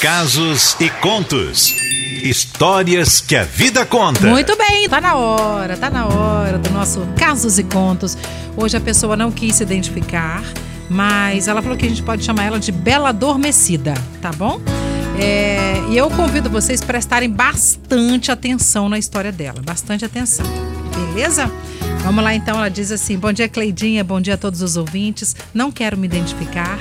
Casos e contos. Histórias que a vida conta. Muito bem, tá na hora, tá na hora do nosso Casos e Contos. Hoje a pessoa não quis se identificar, mas ela falou que a gente pode chamar ela de Bela Adormecida, tá bom? É, e eu convido vocês a prestarem bastante atenção na história dela, bastante atenção, beleza? Vamos lá então, ela diz assim: Bom dia, Cleidinha, bom dia a todos os ouvintes. Não quero me identificar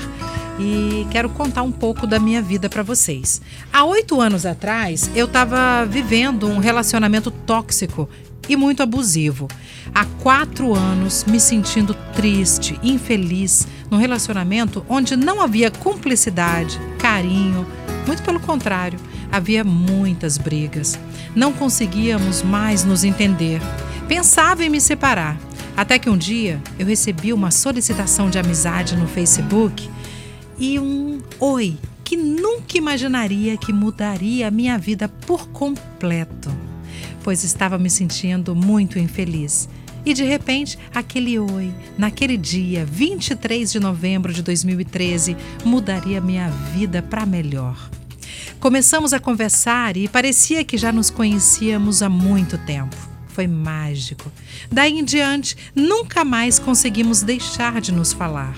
e quero contar um pouco da minha vida para vocês. Há oito anos atrás, eu estava vivendo um relacionamento tóxico e muito abusivo. Há quatro anos me sentindo triste, infeliz, num relacionamento onde não havia cumplicidade, carinho, muito pelo contrário, havia muitas brigas. Não conseguíamos mais nos entender. Pensava em me separar. Até que um dia eu recebi uma solicitação de amizade no Facebook e um oi que nunca imaginaria que mudaria a minha vida por completo, pois estava me sentindo muito infeliz. E de repente, aquele oi, naquele dia, 23 de novembro de 2013, mudaria minha vida para melhor. Começamos a conversar e parecia que já nos conhecíamos há muito tempo. Foi mágico. Daí em diante, nunca mais conseguimos deixar de nos falar.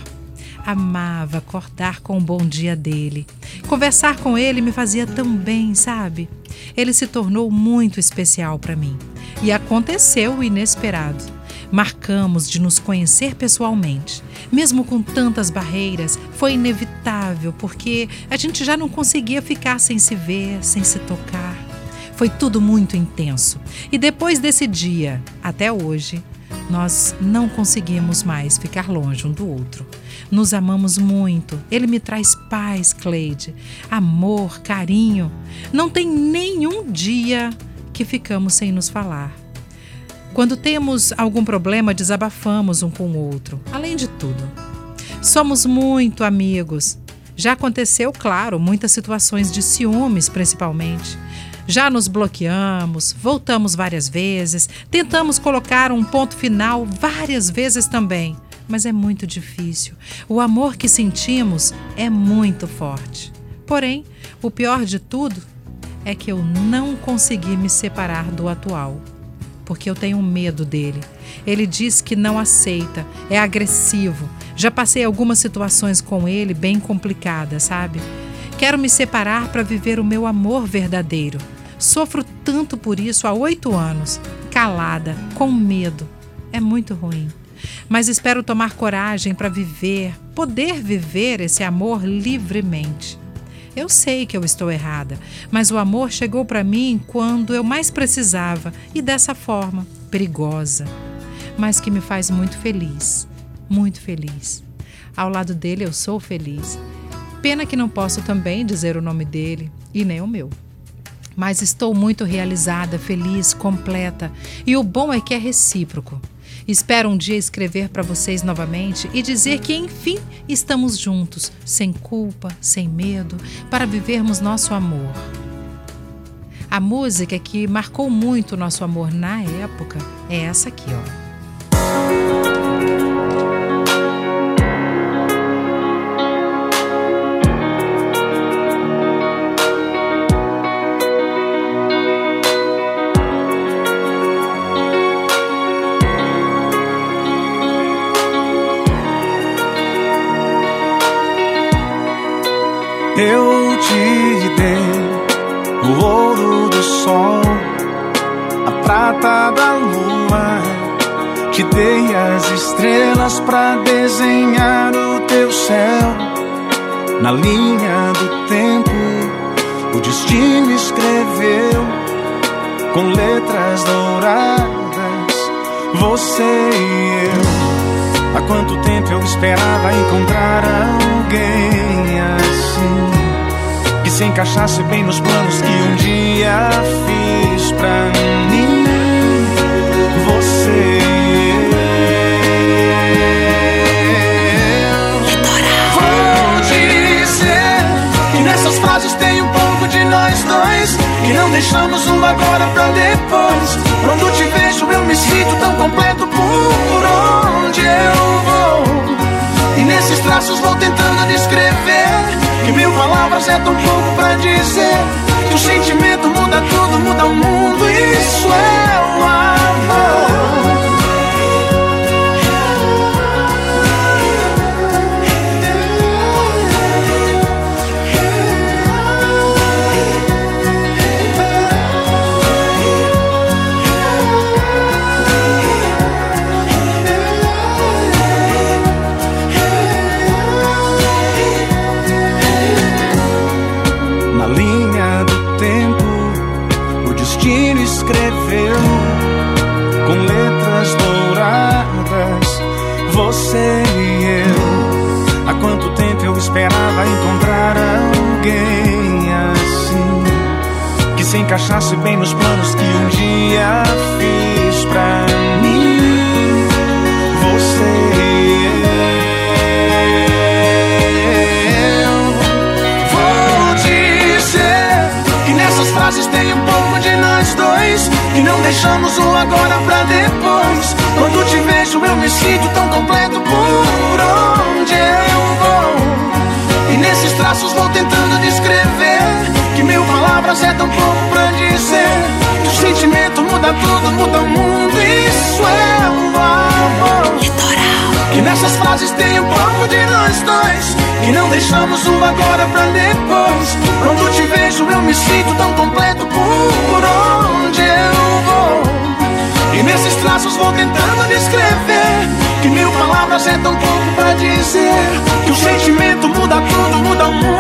Amava acordar com o bom dia dele. Conversar com ele me fazia tão bem, sabe? Ele se tornou muito especial para mim. E aconteceu o inesperado. Marcamos de nos conhecer pessoalmente. Mesmo com tantas barreiras, foi inevitável, porque a gente já não conseguia ficar sem se ver, sem se tocar. Foi tudo muito intenso. E depois desse dia, até hoje, nós não conseguimos mais ficar longe um do outro. Nos amamos muito. Ele me traz paz, Cleide, amor, carinho. Não tem nenhum dia que ficamos sem nos falar. Quando temos algum problema, desabafamos um com o outro. Além de tudo, somos muito amigos. Já aconteceu, claro, muitas situações de ciúmes, principalmente. Já nos bloqueamos, voltamos várias vezes, tentamos colocar um ponto final várias vezes também, mas é muito difícil. O amor que sentimos é muito forte. Porém, o pior de tudo é que eu não consegui me separar do atual, porque eu tenho medo dele. Ele diz que não aceita, é agressivo. Já passei algumas situações com ele bem complicadas, sabe? Quero me separar para viver o meu amor verdadeiro. Sofro tanto por isso há oito anos, calada, com medo. É muito ruim. Mas espero tomar coragem para viver, poder viver esse amor livremente. Eu sei que eu estou errada, mas o amor chegou para mim quando eu mais precisava e dessa forma, perigosa, mas que me faz muito feliz, muito feliz. Ao lado dele eu sou feliz Pena que não posso também dizer o nome dele e nem o meu. Mas estou muito realizada, feliz, completa, e o bom é que é recíproco. Espero um dia escrever para vocês novamente e dizer que, enfim, estamos juntos, sem culpa, sem medo, para vivermos nosso amor. A música que marcou muito o nosso amor na época é essa aqui, ó. O ouro do sol, a prata da lua. Te dei as estrelas para desenhar o teu céu. Na linha do tempo, o destino escreveu com letras douradas. Você e eu. Há quanto tempo eu esperava encontrar alguém assim se encaixasse bem nos planos que um dia fiz pra mim. Você. Vou dizer que nessas frases tem um pouco de nós dois. E não deixamos um agora pra depois. Quando te vejo, eu me sinto tão completo por onde eu vou. E nesses traços vou tentando que mil palavras é tão pouco pra dizer. Que o sentimento muda tudo, muda o mundo, isso é. Escreveu com letras douradas você e eu. Há quanto tempo eu esperava encontrar alguém assim que se encaixasse bem nos planos que um dia fiz palavras é tão pouco pra dizer. Que o sentimento muda tudo, muda o mundo. Isso é o amor. Que nessas frases tem um pouco de nós dois Que não deixamos o agora pra depois Quando te vejo eu me sinto tão completo por onde eu vou E nesses traços vou tentando descrever Que mil palavras é tão pouco pra dizer Que o sentimento muda tudo, muda o mundo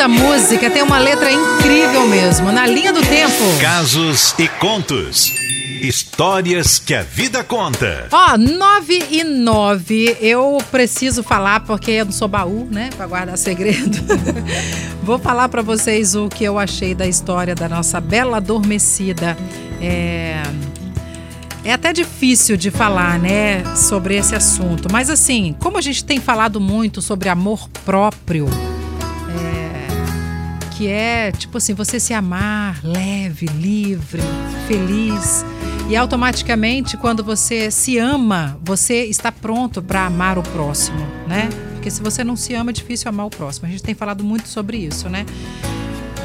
Essa música tem uma letra incrível mesmo, na linha do tempo. Casos e contos. Histórias que a vida conta. Ó, 9 e 9. Eu preciso falar porque eu não sou baú, né? Pra guardar segredo. Vou falar pra vocês o que eu achei da história da nossa bela adormecida. É. É até difícil de falar, né, sobre esse assunto. Mas assim, como a gente tem falado muito sobre amor próprio, é, que é tipo assim, você se amar leve, livre, feliz. E automaticamente, quando você se ama, você está pronto para amar o próximo, né? Porque se você não se ama, é difícil amar o próximo. A gente tem falado muito sobre isso, né?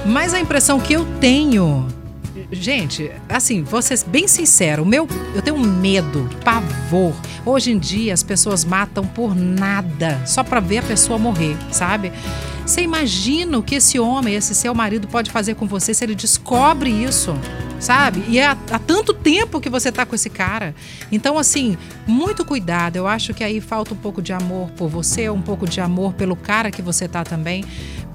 Mas a impressão que eu tenho Gente, assim, vou ser bem sincero, o meu, eu tenho medo, pavor. Hoje em dia as pessoas matam por nada, só para ver a pessoa morrer, sabe? Você imagina o que esse homem, esse seu marido pode fazer com você se ele descobre isso, sabe? E é há, há tanto tempo que você tá com esse cara. Então, assim, muito cuidado. Eu acho que aí falta um pouco de amor por você, um pouco de amor pelo cara que você tá também,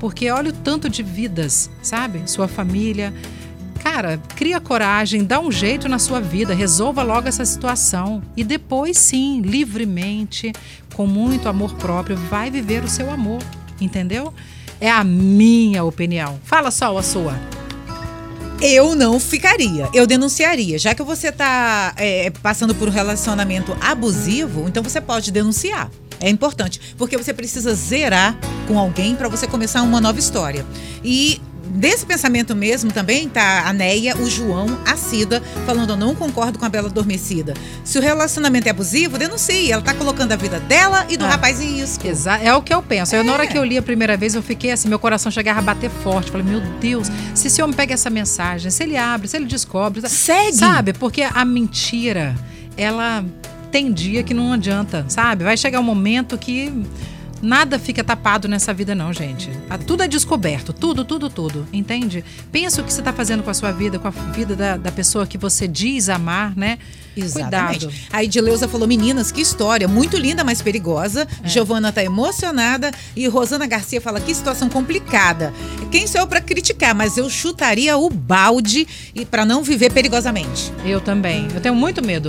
porque olha o tanto de vidas, sabe? Sua família. Cara, cria coragem, dá um jeito na sua vida, resolva logo essa situação e depois sim, livremente, com muito amor próprio, vai viver o seu amor, entendeu? É a minha opinião. Fala só a sua. Eu não ficaria, eu denunciaria. Já que você está passando por um relacionamento abusivo, então você pode denunciar. É importante, porque você precisa zerar com alguém para você começar uma nova história. E desse pensamento mesmo também tá a Neia, o João, a Cida, falando: eu não concordo com a Bela Adormecida. Se o relacionamento é abusivo, denuncie. Ela tá colocando a vida dela e do Ah. rapaz em risco. Exa é o que eu penso. Eu, na hora É. que eu li a primeira vez, eu fiquei assim, meu coração chegava a bater forte. Falei, meu Deus, se esse homem pega essa mensagem, se ele abre, se ele descobre. Segue. Sabe? Porque a mentira, ela tem dia que não adianta, sabe? Vai chegar um momento que nada fica tapado nessa vida, não, gente. Ah, Tudo é descoberto, tudo, tudo, tudo. Entende? Pensa o que você está fazendo com a sua vida, com a vida da, da pessoa que você diz amar, né? Exatamente. Cuidado. A Edileuza falou: meninas, que história, muito linda, mas perigosa. É. Giovana tá emocionada. E Rosana Garcia fala: que situação complicada. Quem sou eu pra criticar? Mas eu chutaria o balde e para não viver perigosamente. Eu também. Eu tenho muito medo.